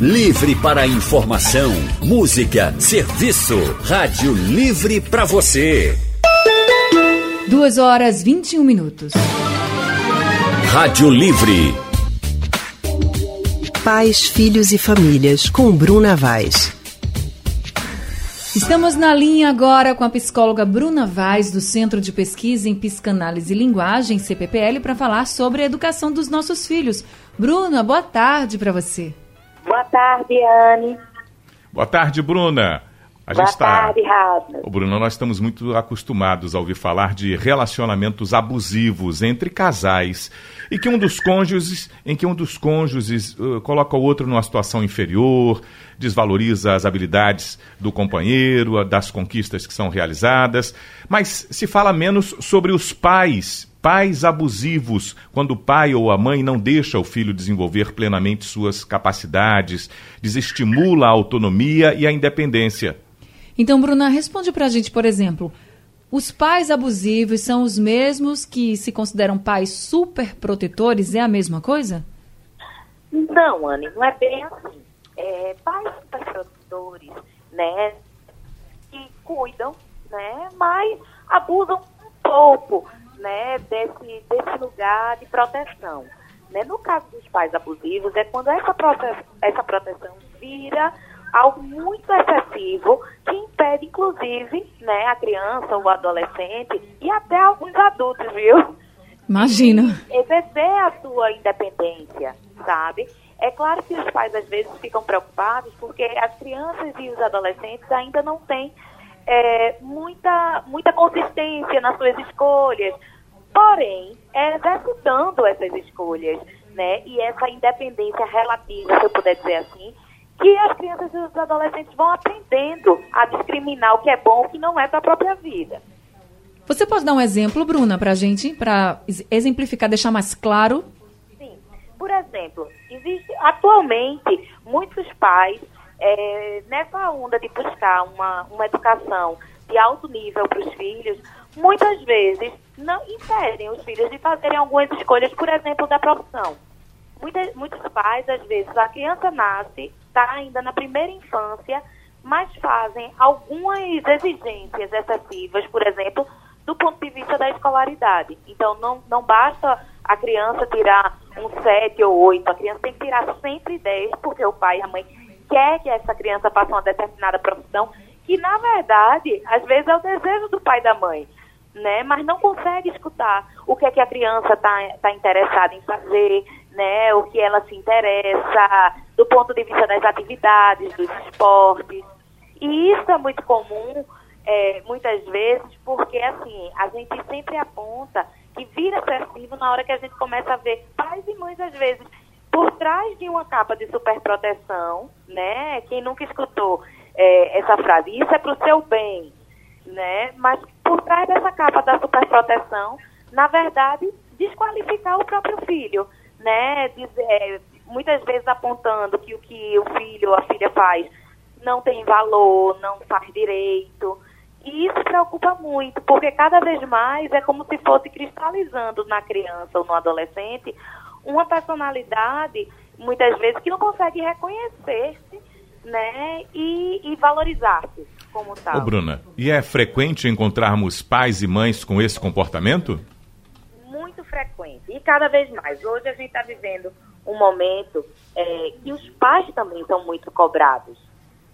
Livre para informação, música, serviço. Rádio Livre para você. Duas horas 21 minutos. Rádio Livre. Pais, Filhos e Famílias, com Bruna Vaz. Estamos na linha agora com a psicóloga Bruna Vaz, do Centro de Pesquisa em Psicanálise e Linguagem, CPPL, para falar sobre a educação dos nossos filhos. Bruna, boa tarde para você. Boa tarde, Anne. Boa tarde, Bruna. A Boa tarde, Rafa. O Bruno, nós estamos muito acostumados a ouvir falar de relacionamentos abusivos entre casais e que um dos cônjuges, em que um dos cônjuges uh, coloca o outro numa situação inferior, desvaloriza as habilidades do companheiro, das conquistas que são realizadas, mas se fala menos sobre os pais, pais abusivos, quando o pai ou a mãe não deixa o filho desenvolver plenamente suas capacidades, desestimula a autonomia e a independência. Então, Bruna, responde para a gente, por exemplo, os pais abusivos são os mesmos que se consideram pais super protetores? É a mesma coisa? Não, Anne, não é bem assim. É, pais super protetores, né, que cuidam, né, mas abusam um pouco, né, desse, de proteção. Né? No caso dos pais abusivos, é quando essa, prote essa proteção vira algo muito excessivo que impede, inclusive, né, a criança ou o adolescente e até alguns adultos, viu? Imagina. Exercer a sua independência, sabe? É claro que os pais às vezes ficam preocupados porque as crianças e os adolescentes ainda não têm é, muita, muita consistência nas suas escolhas. Porém, é executando essas escolhas, né? E essa independência relativa, se eu puder dizer assim, que as crianças e os adolescentes vão aprendendo a discriminar o que é bom e o que não é para a própria vida. Você pode dar um exemplo, Bruna, para a gente, para exemplificar, deixar mais claro? Sim. Por exemplo, existe atualmente muitos pais é, nessa onda de buscar uma, uma educação de alto nível para os filhos, muitas vezes não impedem os filhos de fazerem algumas escolhas, por exemplo, da profissão. Muitas, muitos pais, às vezes, a criança nasce, está ainda na primeira infância, mas fazem algumas exigências excessivas, por exemplo, do ponto de vista da escolaridade. Então, não, não basta a criança tirar um 7 ou 8, a criança tem que tirar sempre 10, porque o pai e a mãe quer que essa criança faça uma determinada profissão, que na verdade, às vezes é o desejo do pai e da mãe, né? Mas não consegue escutar o que é que a criança está tá interessada em fazer, né, o que ela se interessa, do ponto de vista das atividades, dos esportes. E isso é muito comum, é, muitas vezes, porque assim, a gente sempre aponta que vira excessivo na hora que a gente começa a ver pais e mães, às vezes, por trás de uma capa de superproteção, né? Quem nunca escutou é, essa frase, isso é para o seu bem, né? Mas por trás dessa capa da superproteção, na verdade, desqualificar o próprio filho né, dizer, é, muitas vezes apontando que o que o filho ou a filha faz não tem valor, não faz direito. E isso preocupa muito, porque cada vez mais é como se fosse cristalizando na criança ou no adolescente uma personalidade, muitas vezes, que não consegue reconhecer-se né, e, e valorizar-se como tal. Ô, Bruna, e é frequente encontrarmos pais e mães com esse comportamento? frequente e cada vez mais. Hoje a gente está vivendo um momento é, que os pais também estão muito cobrados.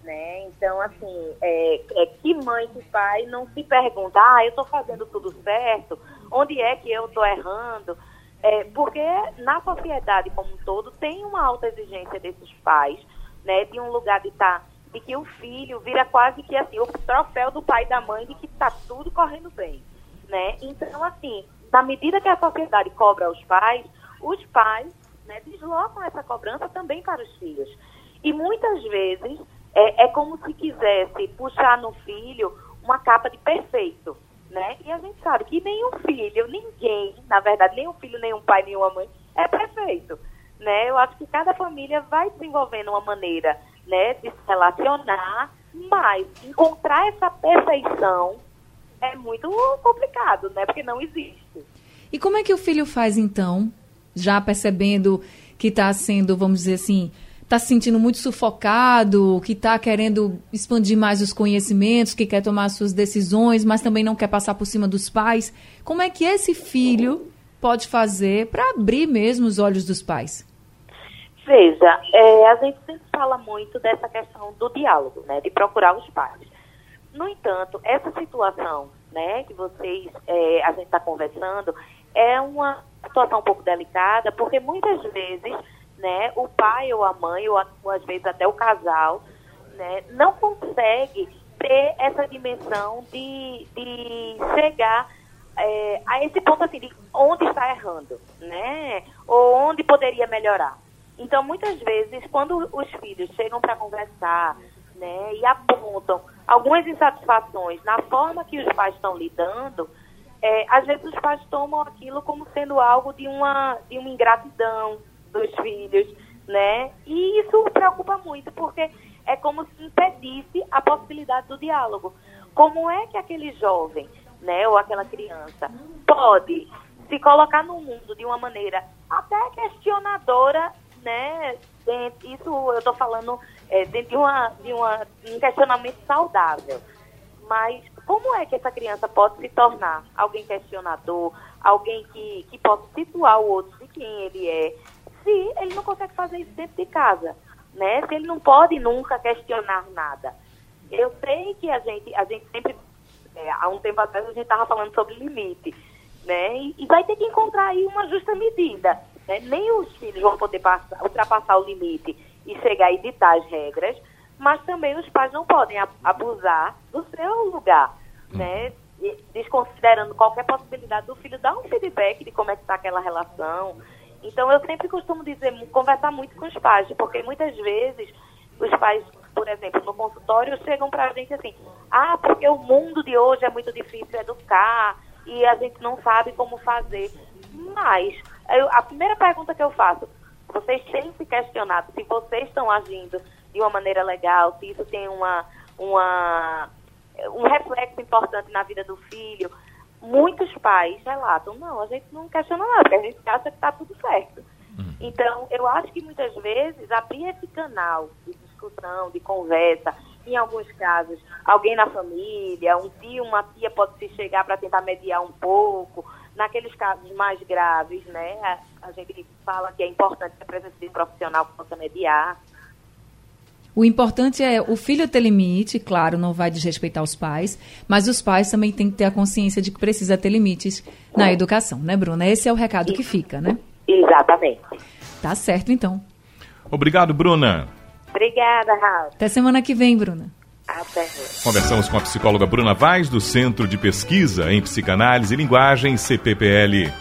Né? Então, assim, é, é, que mãe, que pai não se pergunta, ah, eu estou fazendo tudo certo, onde é que eu estou errando? É, porque na sociedade como um todo tem uma alta exigência desses pais, né, de um lugar de estar, tá, de que o filho vira quase que assim, o troféu do pai e da mãe de que está tudo correndo bem, né? Então, assim, na medida que a sociedade cobra os pais, os pais né, deslocam essa cobrança também para os filhos. E muitas vezes é, é, como se quisesse puxar no filho uma capa de perfeito. Né? E a gente sabe que nenhum filho, ninguém, na verdade, nenhum filho, nenhum pai, nenhuma mãe é perfeito. Né? Eu acho que cada família vai desenvolvendo uma maneira né, de se relacionar, mas encontrar essa perfeição é muito complicado, né? Porque não existe. E como é que o filho faz então, já percebendo que está sendo, vamos dizer assim, está se sentindo muito sufocado, que está querendo expandir mais os conhecimentos, que quer tomar suas decisões, mas também não quer passar por cima dos pais. Como é que esse filho pode fazer para abrir mesmo os olhos dos pais? Veja, é, a gente sempre fala muito dessa questão do diálogo, né, de procurar os pais. No entanto, essa situação, né, que vocês, é, a gente está conversando, é uma situação um pouco delicada, porque muitas vezes, né, o pai ou a mãe, ou, ou às vezes até o casal, né, não consegue ter essa dimensão de, de chegar é, a esse ponto assim de onde está errando, né? Ou onde poderia melhorar. Então, muitas vezes, quando os filhos chegam para conversar, né, e apontam algumas insatisfações na forma que os pais estão lidando, é, às vezes os pais tomam aquilo como sendo algo de uma, de uma ingratidão dos filhos, né? E isso preocupa muito, porque é como se impedisse a possibilidade do diálogo. Como é que aquele jovem, né, ou aquela criança, pode se colocar no mundo de uma maneira até questionadora, né? Isso eu estou falando é, dentro de, uma, de uma, um questionamento saudável. Mas como é que essa criança pode se tornar alguém questionador, alguém que, que possa situar o outro de quem ele é, se ele não consegue fazer isso dentro de casa, né? Se ele não pode nunca questionar nada. Eu sei que a gente, a gente sempre, é, há um tempo atrás a gente estava falando sobre limite, né? E, e, vai ter que encontrar aí uma justa medida. Né? Nem os filhos vão poder passar, ultrapassar o limite e chegar e ditar as regras, mas também os pais não podem abusar do seu lugar, hum. né? Desconsiderando qualquer possibilidade do filho dar um feedback de como é que está aquela relação. Então, eu sempre costumo dizer, conversar muito com os pais, porque muitas vezes os pais, por exemplo, no consultório, chegam para a gente assim, ah, porque o mundo de hoje é muito difícil educar e a gente não sabe como fazer. Mas, eu, a primeira pergunta que eu faço, vocês têm se questionado se vocês estão agindo de uma maneira legal, se isso tem uma, uma, um reflexo importante na vida do filho. Muitos pais relatam, não, a gente não questiona nada, porque a gente acha que está tudo certo. Uhum. Então, eu acho que muitas vezes abrir esse canal de discussão, de conversa, em alguns casos, alguém na família, um tio, uma tia pode se chegar para tentar mediar um pouco, naqueles casos mais graves, né, a, a gente fala que é importante que a presença de um profissional possa mediar. O importante é o filho ter limite, claro, não vai desrespeitar os pais, mas os pais também têm que ter a consciência de que precisa ter limites na educação, né, Bruna? Esse é o recado que fica, né? Exatamente. Tá certo, então. Obrigado, Bruna. Obrigada, Raul. Até semana que vem, Bruna. Até. Conversamos com a psicóloga Bruna Vaz, do Centro de Pesquisa em Psicanálise e Linguagem, CPPL.